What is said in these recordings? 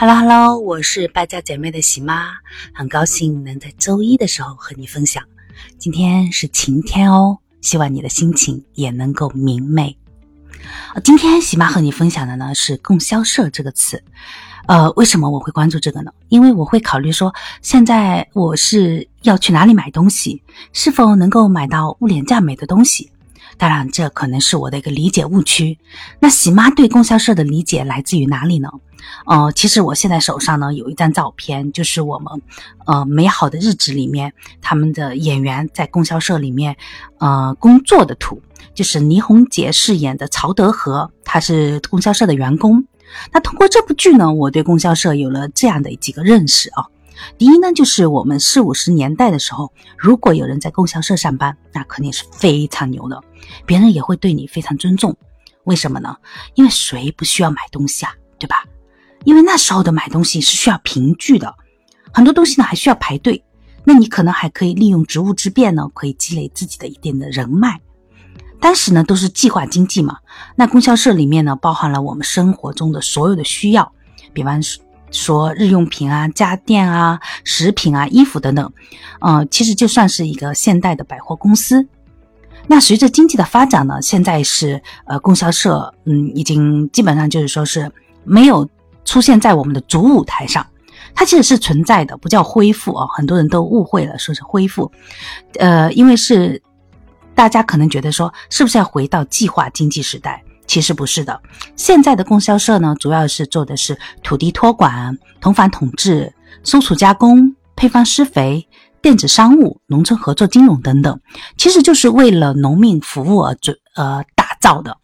Hello Hello，我是败家姐妹的喜妈，很高兴能在周一的时候和你分享。今天是晴天哦，希望你的心情也能够明媚。今天喜妈和你分享的呢是供销社这个词。呃，为什么我会关注这个呢？因为我会考虑说，现在我是要去哪里买东西，是否能够买到物廉价美的东西。当然，这可能是我的一个理解误区。那喜妈对供销社的理解来自于哪里呢？呃，其实我现在手上呢有一张照片，就是我们呃美好的日子里面他们的演员在供销社里面呃工作的图，就是倪虹洁饰演的曹德和，他是供销社的员工。那通过这部剧呢，我对供销社有了这样的几个认识啊。第一呢，就是我们四五十年代的时候，如果有人在供销社上班，那肯定是非常牛的，别人也会对你非常尊重。为什么呢？因为谁不需要买东西啊，对吧？因为那时候的买东西是需要凭据的，很多东西呢还需要排队。那你可能还可以利用职务之便呢，可以积累自己的一定的人脉。当时呢都是计划经济嘛，那供销社里面呢包含了我们生活中的所有的需要，比方说。日用品啊、家电啊、食品啊、衣服等等，呃，其实就算是一个现代的百货公司。那随着经济的发展呢，现在是呃供销社，嗯，已经基本上就是说是没有出现在我们的主舞台上，它其实是存在的，不叫恢复啊，很多人都误会了，说是恢复，呃，因为是大家可能觉得说是不是要回到计划经济时代？其实不是的，现在的供销社呢，主要是做的是土地托管、同房统治、收储加工、配方施肥、电子商务、农村合作金融等等，其实就是为了农民服务而准呃打造的。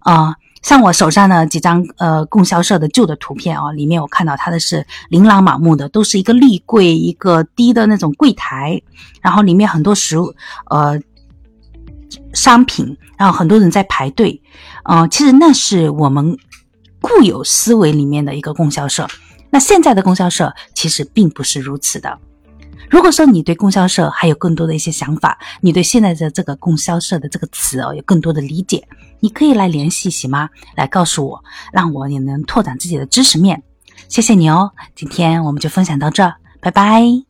啊，像我手上的几张呃供销社的旧的图片啊，里面我看到它的是琳琅满目的，都是一个立柜，一个低的那种柜台，然后里面很多食物呃。商品，然后很多人在排队，呃，其实那是我们固有思维里面的一个供销社。那现在的供销社其实并不是如此的。如果说你对供销社还有更多的一些想法，你对现在的这个供销社的这个词哦有更多的理解，你可以来联系喜妈来告诉我，让我也能拓展自己的知识面。谢谢你哦，今天我们就分享到这，拜拜。